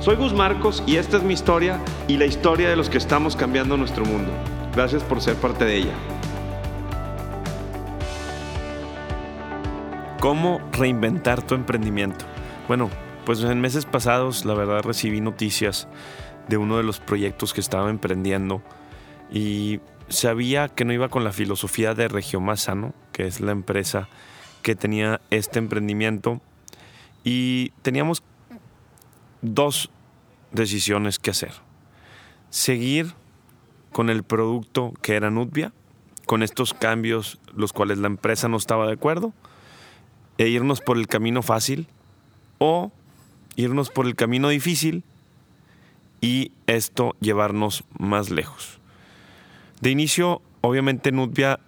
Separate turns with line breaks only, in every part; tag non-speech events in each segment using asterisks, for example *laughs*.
Soy Gus Marcos y esta es mi historia y la historia de los que estamos cambiando nuestro mundo. Gracias por ser parte de ella. ¿Cómo reinventar tu emprendimiento? Bueno, pues en meses pasados la verdad recibí noticias de uno de los proyectos que estaba emprendiendo y sabía que no iba con la filosofía de Regio Sano, que es la empresa que tenía este emprendimiento y teníamos dos decisiones que hacer. Seguir con el producto que era Nutbia, con estos cambios los cuales la empresa no estaba de acuerdo, e irnos por el camino fácil o irnos por el camino difícil y esto llevarnos más lejos. De inicio, obviamente Nutbia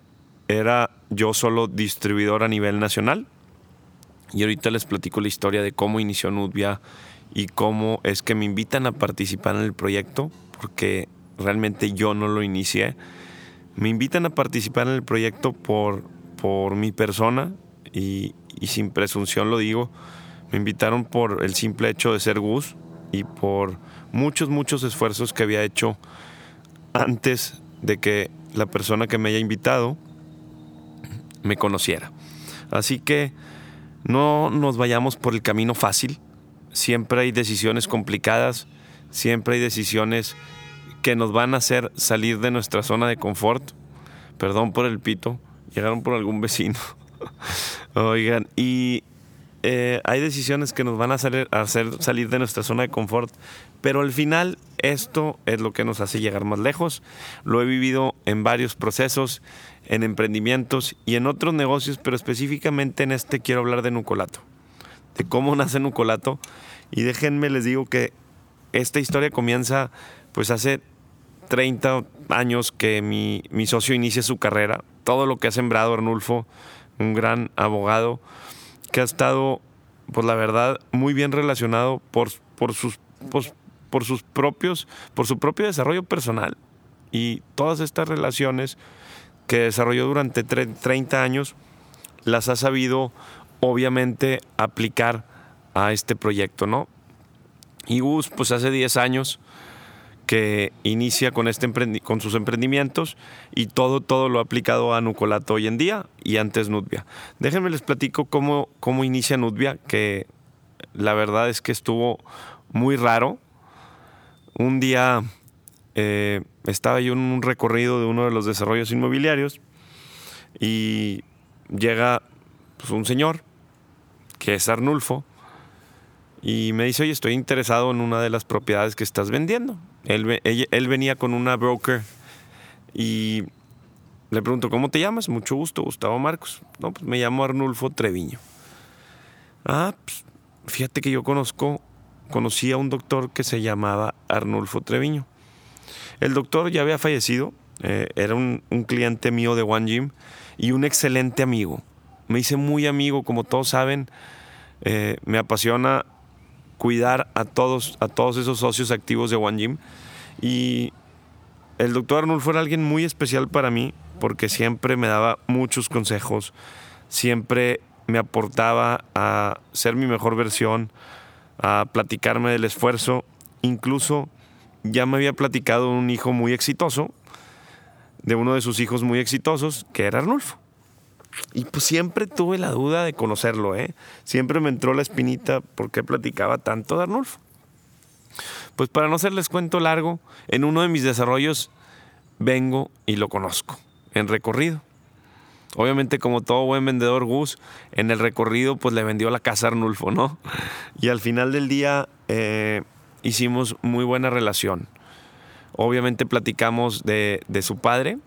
era yo solo distribuidor a nivel nacional y ahorita les platico la historia de cómo inició Nutbia y cómo es que me invitan a participar en el proyecto, porque realmente yo no lo inicié. Me invitan a participar en el proyecto por, por mi persona y, sin presunción lo digo. Me invitaron por el simple hecho de ser Gus y por muchos, muchos esfuerzos que había hecho antes de que la persona que me haya invitado me conociera. Así que no nos vayamos por el camino fácil, siempre hay decisiones complicadas, siempre hay decisiones que nos van a hacer salir de nuestra zona de confort. Perdón por el pito, llegaron por algún vecino. *laughs* Oigan, y eh, hay decisiones que nos van a hacer, salir de nuestra zona de confort, pero al final esto es lo que nos hace llegar más lejos. Lo he vivido en varios procesos, en emprendimientos y en otros negocios, pero específicamente en este quiero hablar de Nucolato de cómo nace Nucolato. Y déjenme les digo que esta historia comienza pues hace 30 años que mi, socio inicia su carrera. Todo lo que ha sembrado Arnulfo, un gran abogado, que ha estado, pues la verdad, muy bien relacionado por, por, sus, pues, por sus propios, por su propio desarrollo personal. Y todas estas relaciones que desarrolló durante 30 años, las ha sabido obviamente aplicar a este proyecto, ¿no? Y Gus, pues hace 10 años que inicia con, este con sus emprendimientos y todo, todo lo ha aplicado a Nucolato hoy en día y antes Nutbia. Déjenme les platico cómo, cómo inicia Nutbia, que la verdad es que estuvo muy raro. Un día eh, estaba yo en un recorrido de uno de los desarrollos inmobiliarios y llega pues, un señor que es Arnulfo, y me dice, oye, estoy interesado en una de las propiedades que estás vendiendo. Él, él, venía con una broker y le pregunto, ¿cómo te llamas? Mucho gusto, Gustavo Marcos. No, pues me llamo Arnulfo Treviño. Ah, pues fíjate que yo conozco, conocí a un doctor que se llamaba Arnulfo Treviño. El doctor ya había fallecido, eh, era un, un cliente mío de One Gym y un excelente amigo me hice muy amigo, como todos saben, eh, me apasiona cuidar a todos, a todos esos socios activos de One Gym. Y el doctor Arnulfo era alguien muy especial para mí porque siempre me daba muchos consejos, siempre me aportaba a ser mi mejor versión, a platicarme del esfuerzo. Incluso ya me había platicado un hijo muy exitoso, de uno de sus hijos muy exitosos, que era Arnulfo. Y pues siempre tuve la duda de conocerlo, ¿eh? Siempre me entró la espinita porque platicaba tanto de Arnulfo. Pues para no hacerles cuento largo, en uno de mis desarrollos vengo y lo conozco, en recorrido. Obviamente, como todo buen vendedor Gus, en el recorrido pues le vendió la casa Arnulfo, ¿no? Y al final del día eh, hicimos muy buena relación. Obviamente platicamos de, de su padre,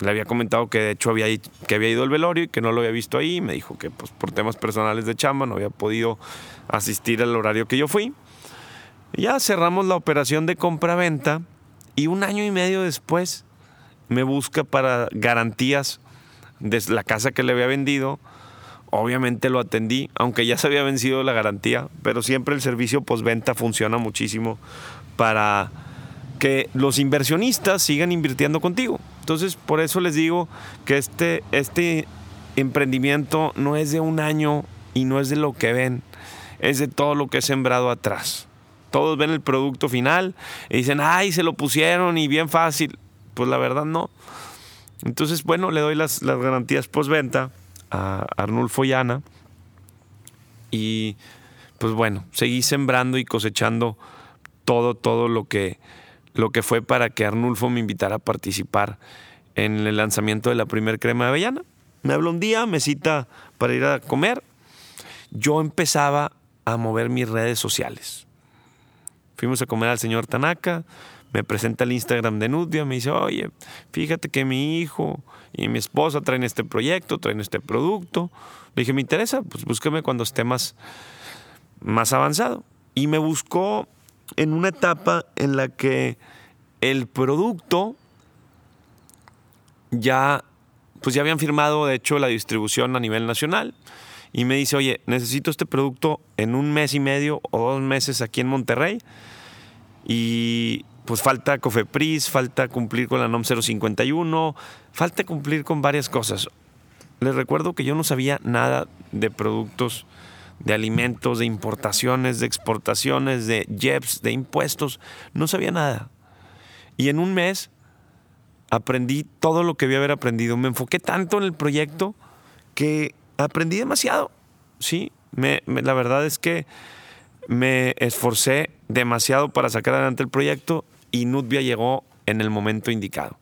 le había comentado que de hecho había, que había ido al velorio y que no lo había visto ahí. Me dijo que pues, por temas personales de chamba no había podido asistir al horario que yo fui. ya cerramos la operación de compra-venta Y un año y medio después me busca para garantías de la casa que le había vendido. Obviamente lo atendí, aunque ya se había vencido la garantía, pero siempre el servicio postventa funciona muchísimo para que los inversionistas sigan invirtiendo contigo. Entonces, por eso les digo que este, este emprendimiento no es de un año y no es de lo que ven, es de todo lo que he sembrado atrás. Todos ven el producto final y dicen, ay, se lo pusieron y bien fácil. Pues la verdad no. Entonces, bueno, le doy las, las garantías postventa a Arnulfo Llana y pues bueno, seguí sembrando y cosechando todo, todo lo que, lo que fue para que Arnulfo me invitara a participar en el lanzamiento de la primer crema de avellana. Me habló un día, me cita para ir a comer. Yo empezaba a mover mis redes sociales. Fuimos a comer al señor Tanaka, me presenta el Instagram de Nubia, me dice, oye, fíjate que mi hijo y mi esposa traen este proyecto, traen este producto. Le dije, ¿me interesa? Pues búsqueme cuando esté más, más avanzado. Y me buscó en una etapa en la que el producto ya, pues ya habían firmado, de hecho, la distribución a nivel nacional. Y me dice, oye, necesito este producto en un mes y medio o dos meses aquí en Monterrey. Y pues falta Cofepris, falta cumplir con la NOM 051, falta cumplir con varias cosas. Les recuerdo que yo no sabía nada de productos de alimentos, de importaciones, de exportaciones, de JEPs, de impuestos. No sabía nada. Y en un mes aprendí todo lo que debía haber aprendido. Me enfoqué tanto en el proyecto que aprendí demasiado. Sí, la verdad es que me esforcé demasiado para sacar adelante el proyecto y Nutvia llegó en el momento indicado.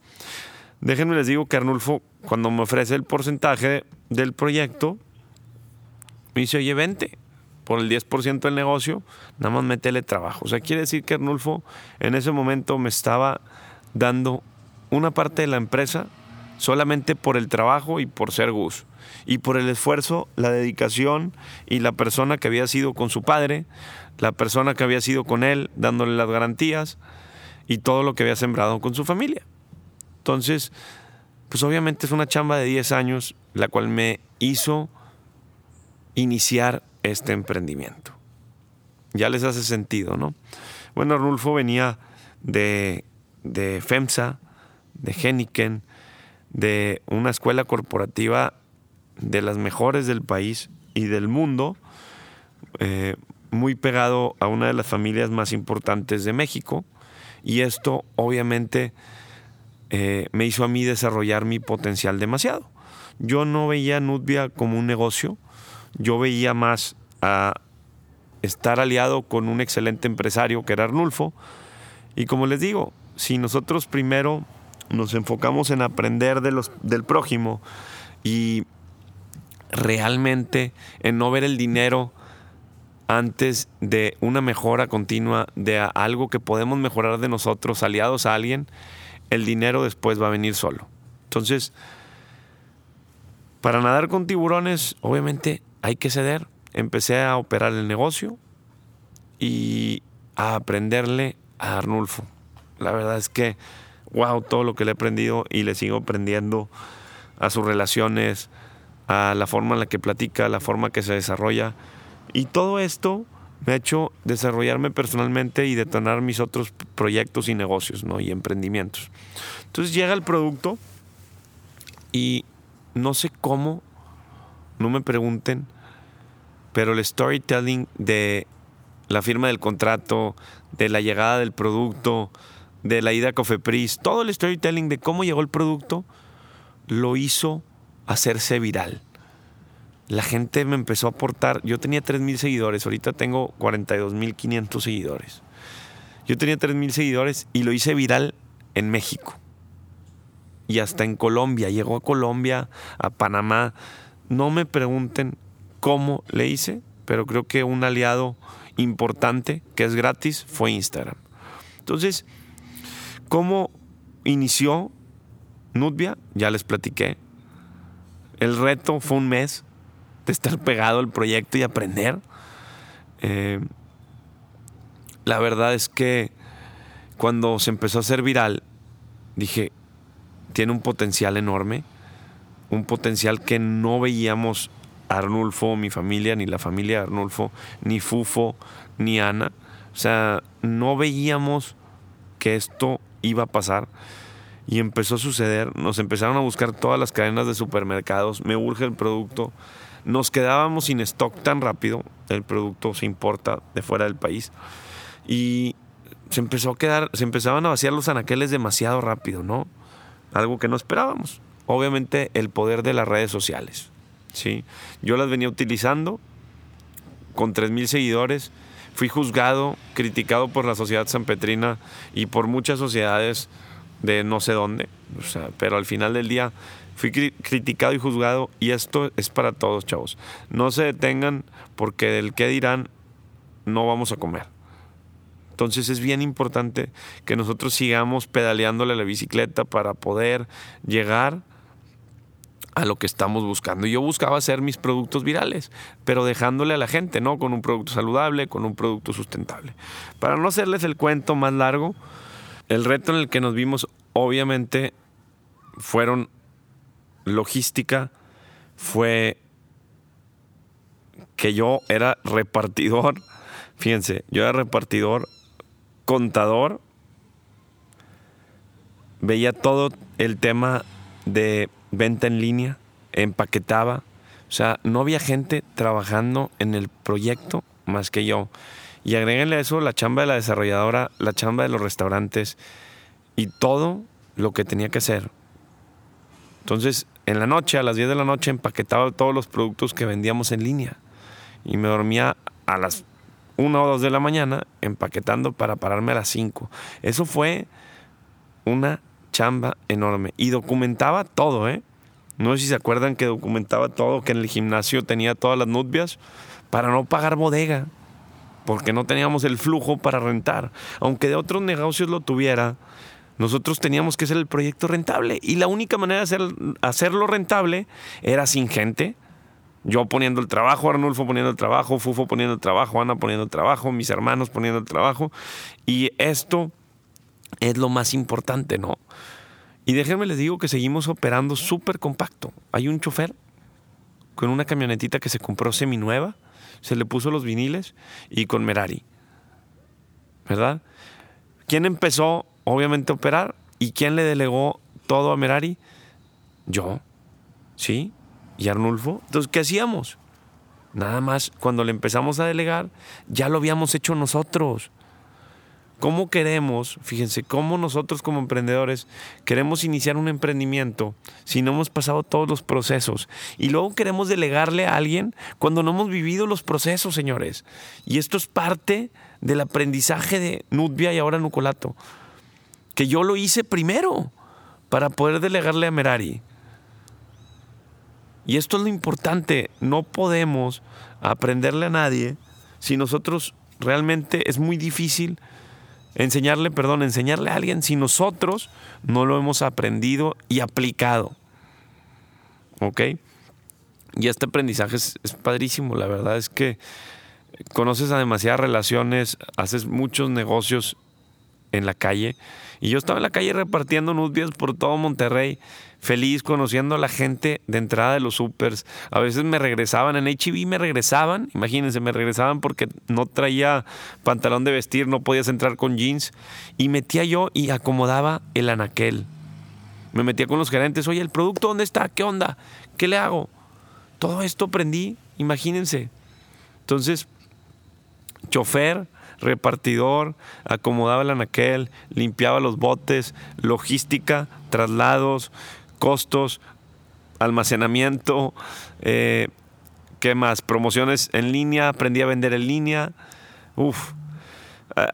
Déjenme les digo que Arnulfo, cuando me ofrece el porcentaje del proyecto, dice, oye, vente por el 10% del negocio, nada más métele trabajo. O sea, quiere decir que Arnulfo en ese momento me estaba dando una parte de la empresa solamente por el trabajo y por ser Gus. Y por el esfuerzo, la dedicación y la persona que había sido con su padre, la persona que había sido con él, dándole las garantías y todo lo que había sembrado con su familia. Entonces, pues obviamente es una chamba de 10 años, la cual me hizo iniciar este emprendimiento. Ya les hace sentido, ¿no? Bueno, Arnulfo venía de, de FEMSA, de Heniken, de una escuela corporativa de las mejores del país y del mundo, eh, muy pegado a una de las familias más importantes de México. Y esto obviamente eh, me hizo a mí desarrollar mi potencial demasiado. Yo no veía Nutbia como un negocio, yo veía más a estar aliado con un excelente empresario que era Arnulfo. Y como les digo, si nosotros primero nos enfocamos en aprender de los, del prójimo y realmente en no ver el dinero antes de una mejora continua, de algo que podemos mejorar de nosotros, aliados a alguien, el dinero después va a venir solo. Entonces, para nadar con tiburones, obviamente hay que ceder. Empecé a operar el negocio y a aprenderle a Arnulfo. La verdad es que, wow, todo lo que le he aprendido y le sigo aprendiendo a sus relaciones, a la forma en la que platica, a la forma que se desarrolla. Y todo esto me ha hecho desarrollarme personalmente y detonar mis otros proyectos y negocios ¿no? y emprendimientos. Entonces llega el producto y no sé cómo, no me pregunten, pero el storytelling de la firma del contrato, de la llegada del producto, de la ida a Cofepris, todo el storytelling de cómo llegó el producto, lo hizo hacerse viral. La gente me empezó a aportar, yo tenía 3.000 seguidores, ahorita tengo 42.500 seguidores. Yo tenía 3.000 seguidores y lo hice viral en México. Y hasta en Colombia, llegó a Colombia, a Panamá. No me pregunten cómo le hice, pero creo que un aliado importante que es gratis fue Instagram. Entonces, ¿cómo inició Nutbia? Ya les platiqué. El reto fue un mes de estar pegado al proyecto y aprender. Eh, la verdad es que cuando se empezó a hacer viral, dije, tiene un potencial enorme, un potencial que no veíamos Arnulfo, mi familia, ni la familia de Arnulfo, ni Fufo, ni Ana. O sea, no veíamos que esto iba a pasar y empezó a suceder. Nos empezaron a buscar todas las cadenas de supermercados. Me urge el producto. Nos quedábamos sin stock tan rápido. El producto se importa de fuera del país. Y se empezó a quedar, se empezaban a vaciar los anaqueles demasiado rápido, ¿no? Algo que no esperábamos. Obviamente el poder de las redes sociales. ¿sí? Yo las venía utilizando con 3.000 seguidores. Fui juzgado, criticado por la sociedad sanpetrina y por muchas sociedades de no sé dónde. Pero al final del día fui criticado y juzgado y esto es para todos, chavos. No se detengan porque del qué dirán no vamos a comer. Entonces es bien importante que nosotros sigamos pedaleándole la bicicleta para poder llegar a lo que estamos buscando. Yo buscaba hacer mis productos virales, pero dejándole a la gente, ¿no? Con un producto saludable, con un producto sustentable. Para no hacerles el cuento más largo, el reto en el que nos vimos, obviamente, fueron logística, fue que yo era repartidor, fíjense, yo era repartidor, contador, veía todo el tema de venta en línea, empaquetaba, o sea, no había gente trabajando en el proyecto más que yo. Y agréguenle a eso la chamba de la desarrolladora, la chamba de los restaurantes y todo lo que tenía que hacer. Entonces, en la noche, a las 10 de la noche, empaquetaba todos los productos que vendíamos en línea. Y me dormía a las 1 o 2 de la mañana empaquetando para pararme a las 5. Eso fue una chamba enorme. Y documentaba todo, ¿eh? No sé si se acuerdan que documentaba todo, que en el gimnasio tenía todas las nutbias para no pagar bodega porque no teníamos el flujo para rentar. Aunque de otros negocios lo tuviera, nosotros teníamos que hacer el proyecto rentable. Y la única manera de hacer, hacerlo rentable era sin gente. Yo poniendo el trabajo, Arnulfo poniendo el trabajo, Fufo poniendo el trabajo, Ana poniendo el trabajo, mis hermanos poniendo el trabajo. Y esto es lo más importante, ¿no? Y déjenme les digo que seguimos operando súper compacto. Hay un chofer con una camionetita que se compró seminueva se le puso los viniles y con Merari. ¿Verdad? ¿Quién empezó, obviamente, a operar? ¿Y quién le delegó todo a Merari? Yo. ¿Sí? ¿Y Arnulfo? Entonces, ¿qué hacíamos? Nada más, cuando le empezamos a delegar, ya lo habíamos hecho nosotros. ¿Cómo queremos, fíjense, cómo nosotros como emprendedores queremos iniciar un emprendimiento si no hemos pasado todos los procesos? Y luego queremos delegarle a alguien cuando no hemos vivido los procesos, señores. Y esto es parte del aprendizaje de Nutbia y ahora Nucolato. Que yo lo hice primero para poder delegarle a Merari. Y esto es lo importante, no podemos aprenderle a nadie si nosotros realmente es muy difícil enseñarle, perdón, enseñarle a alguien si nosotros no lo hemos aprendido y aplicado. ¿Ok? Y este aprendizaje es, padrísimo, la verdad es que conoces a demasiadas relaciones, haces muchos negocios en la calle. Y yo estaba en la calle repartiendo nutbias por todo Monterrey feliz conociendo a la gente de entrada de los supers. A veces me regresaban en HB, me regresaban, imagínense, me regresaban porque no traía pantalón de vestir, no podías entrar con jeans. Y metía yo y acomodaba el anaquel. Me metía con los gerentes, oye, ¿el producto dónde está? ¿Qué onda? ¿Qué le hago? Todo esto aprendí, imagínense. Entonces, chofer, repartidor, acomodaba el anaquel, limpiaba los botes, logística, traslados, costos, almacenamiento, eh, ¿qué más? Promociones en línea, aprendí a vender en línea, uf,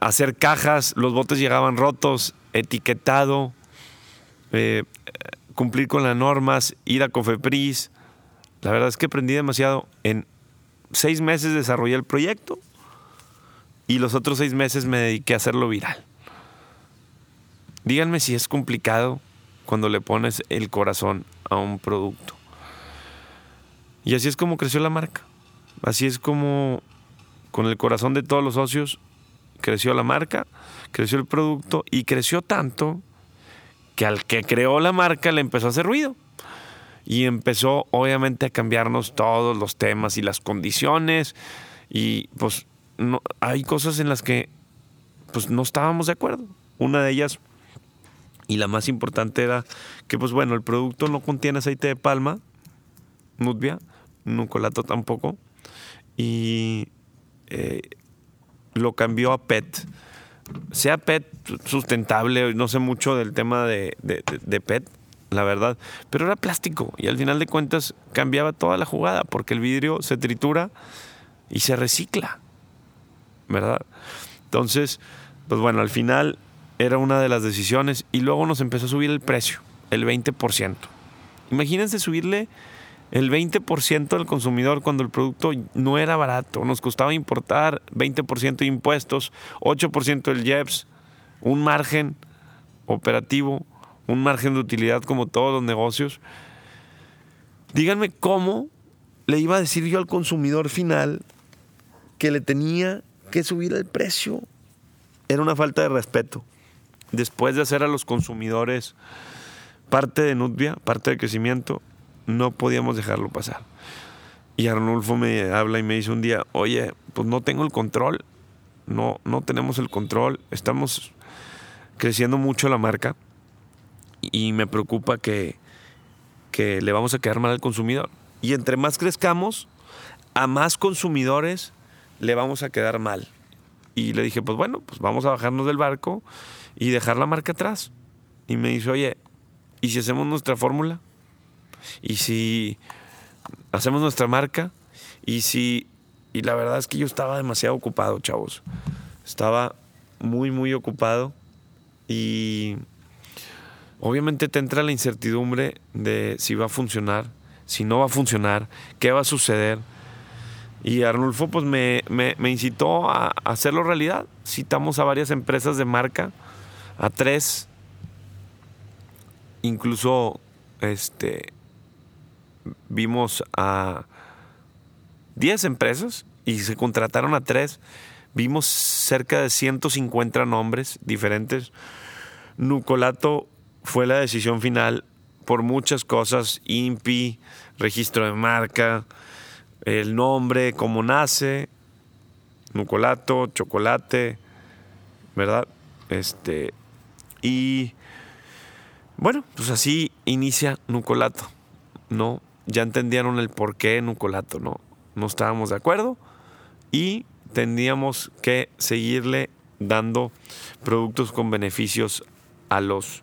hacer cajas, los botes llegaban rotos, etiquetado, eh, cumplir con las normas, ir a Cofepris. La verdad es que aprendí demasiado. En seis meses desarrollé el proyecto y los otros seis meses me dediqué a hacerlo viral. Díganme si es complicado cuando le pones el corazón a un producto. Y así es como creció la marca. Así es como con el corazón de todos los socios creció la marca, creció el producto y creció tanto que al que creó la marca le empezó a hacer ruido. Y empezó obviamente a cambiarnos todos los temas y las condiciones. Y pues hay cosas en las que pues no estábamos de acuerdo. Una de ellas, y la más importante era que pues bueno, el producto no contiene aceite de palma, nutvia, nucolato tampoco. Y eh, lo cambió a PET. Sea PET sustentable, no sé mucho del tema de, PET, la verdad, pero era plástico y al final de cuentas cambiaba toda la jugada porque el vidrio se tritura y se recicla, ¿verdad? Entonces, pues bueno, al final era una de las decisiones y luego nos empezó a subir el precio, el 20%. Imagínense subirle el 20% del consumidor cuando el producto no era barato. Nos costaba importar 20% de impuestos, 8% del IEPS, un margen operativo, un margen de utilidad como todos los negocios. Díganme cómo le iba a decir yo al consumidor final que le tenía que subir el precio. Era una falta de respeto. Después de hacer a los consumidores parte de Nutvia, parte de crecimiento, no podíamos dejarlo pasar. Y Arnulfo me habla y me dice un día, oye, pues no tengo el control, no, no tenemos el control, estamos creciendo mucho la marca y me preocupa que, que le vamos a quedar mal al consumidor. Y entre más crezcamos, a más consumidores le vamos a quedar mal. Y le dije, pues bueno, pues vamos a bajarnos del barco y dejar la marca atrás. Y me dice, oye, ¿y si hacemos nuestra fórmula? y si hacemos nuestra marca y si y la verdad es que yo estaba demasiado ocupado, chavos. Estaba muy muy ocupado y obviamente te entra la incertidumbre de si va a funcionar, si no va a funcionar, qué va a suceder. Y Arnulfo pues me, me, me incitó a hacerlo realidad. Citamos a varias empresas de marca, a tres, incluso este, vimos a 10 empresas y se contrataron a 3. Vimos cerca de 150 nombres diferentes. Nucolato fue la decisión final por muchas cosas, INPI, registro de marca, el nombre, cómo nace, Nucolato, chocolate, ¿verdad? Este, y bueno, pues así inicia Nucolato, ¿no? ya entendieron el por qué Nucolato, ¿no? No estábamos de acuerdo y teníamos que seguirle dando productos con beneficios a los,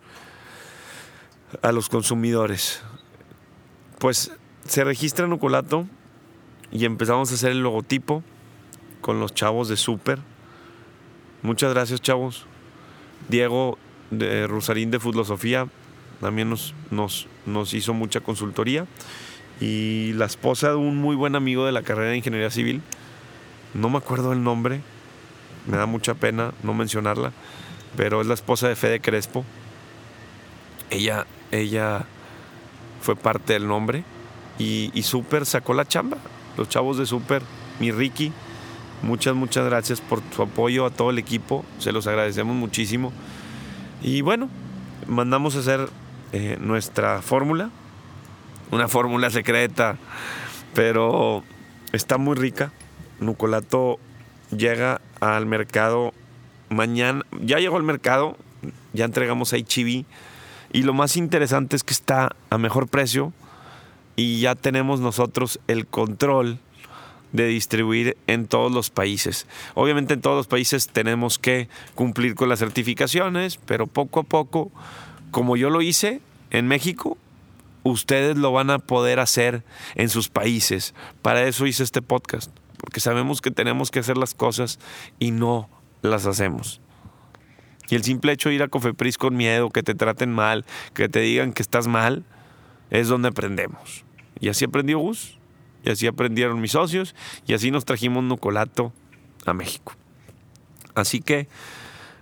a los consumidores. Pues se registra Nucolato y empezamos a hacer el logotipo con los chavos de Super. Muchas gracias, chavos. Diego de Rosarín de Filosofía también nos, nos, nos hizo mucha consultoría y la esposa de un muy buen amigo de la carrera de ingeniería civil. No me acuerdo el nombre, me da mucha pena no mencionarla, pero es la esposa de Fede Crespo. Ella, ella fue parte del nombre y, y Super sacó la chamba. Los chavos de Super, mi Ricky, muchas, muchas gracias por su apoyo a todo el equipo, se los agradecemos muchísimo. Y bueno, mandamos a hacer eh, nuestra fórmula una fórmula secreta, pero está muy rica. Nucolato llega al mercado mañana, ya llegó al mercado, ya entregamos HIV y lo más interesante es que está a mejor precio y ya tenemos nosotros el control de distribuir en todos los países. Obviamente en todos los países tenemos que cumplir con las certificaciones, pero poco a poco, como yo lo hice en México, ustedes lo van a poder hacer en sus países. Para eso hice este podcast, porque sabemos que tenemos que hacer las cosas y no las hacemos. Y el simple hecho de ir a Cofepris con miedo, que te traten mal, que te digan que estás mal, es donde aprendemos. Y así aprendió Gus, y así aprendieron mis socios, y así nos trajimos Nucolato a México. Así que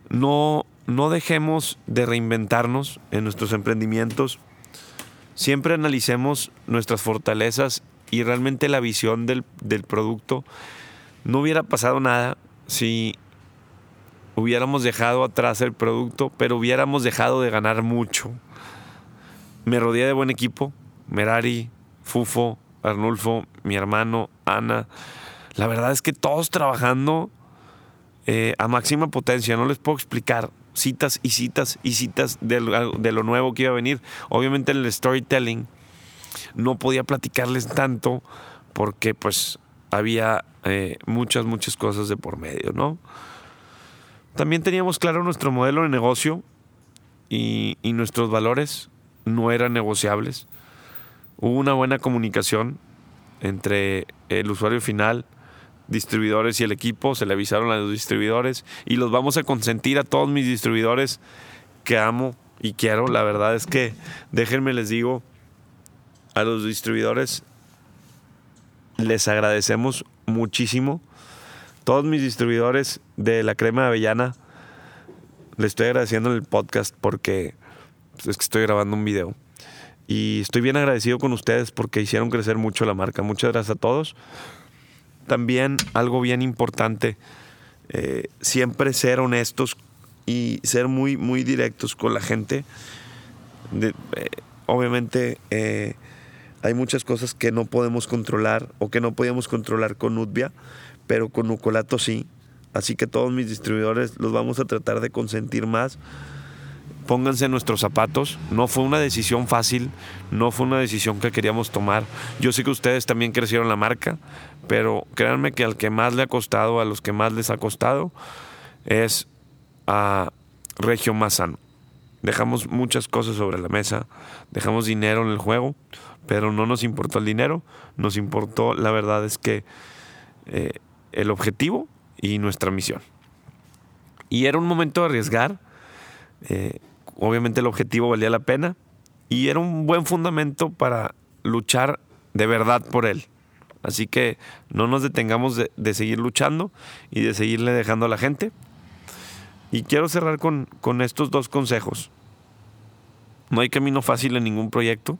no, no dejemos de reinventarnos en nuestros emprendimientos siempre analicemos nuestras fortalezas y realmente la visión del, producto. No hubiera pasado nada si hubiéramos dejado atrás el producto, pero hubiéramos dejado de ganar mucho. Me rodeé de buen equipo, Merari, Fufo, Arnulfo, mi hermano, Ana. La verdad es que todos trabajando eh, a máxima potencia, no les puedo explicar citas y citas y citas de lo, nuevo que iba a venir. Obviamente en el storytelling no podía platicarles tanto porque pues había eh, muchas, muchas cosas de por medio, ¿no? También teníamos claro nuestro modelo de negocio y, y nuestros valores no eran negociables. Hubo una buena comunicación entre el usuario final, distribuidores y el equipo, se le avisaron a los distribuidores y los vamos a consentir a todos mis distribuidores que amo y quiero. La verdad es que, déjenme les digo, a los distribuidores les agradecemos muchísimo. Todos mis distribuidores de la crema de avellana, les estoy agradeciendo en el podcast porque es que estoy grabando un video. Y estoy bien agradecido con ustedes porque hicieron crecer mucho la marca. Muchas gracias a todos también algo bien importante, eh, siempre ser honestos y ser muy, muy directos con la gente. Eh, obviamente eh, hay muchas cosas que no podemos controlar o que no podíamos controlar con Udvia, pero con Nucolato sí. Así que todos mis distribuidores los vamos a tratar de consentir más. Pónganse nuestros zapatos. No fue una decisión fácil, no fue una decisión que queríamos tomar. Yo sé que ustedes también crecieron la marca, pero créanme que al que más le ha costado, a los que más les ha costado, es a Regio Mazano. Dejamos muchas cosas sobre la mesa, dejamos dinero en el juego, pero no nos importó el dinero, nos importó, la verdad es que eh, el objetivo y nuestra misión. Y era un momento de arriesgar, eh, obviamente el objetivo valía la pena y era un buen fundamento para luchar de verdad por él. Así que no nos detengamos de, seguir luchando y de seguirle dejando a la gente. Y quiero cerrar con, con estos dos consejos. No hay camino fácil en ningún proyecto.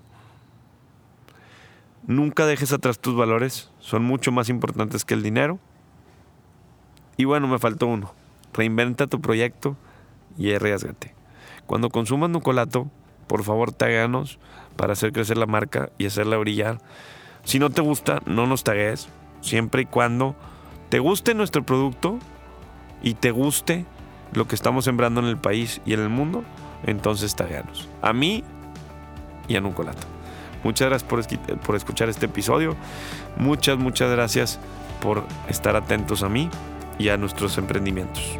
Nunca dejes atrás tus valores, son mucho más importantes que el dinero. Y bueno, me faltó uno. Reinventa tu proyecto y arriesgate. Cuando consumas Nucolato, por favor, táganos para hacer crecer la marca y hacerla brillar. Si no te gusta, no nos tagues. Siempre y cuando te guste nuestro producto y te guste lo que estamos sembrando en el país y en el mundo, entonces tagueanos. A mí y a Nucolato. Muchas gracias por, por escuchar este episodio. Muchas, muchas gracias por estar atentos a mí y a nuestros emprendimientos.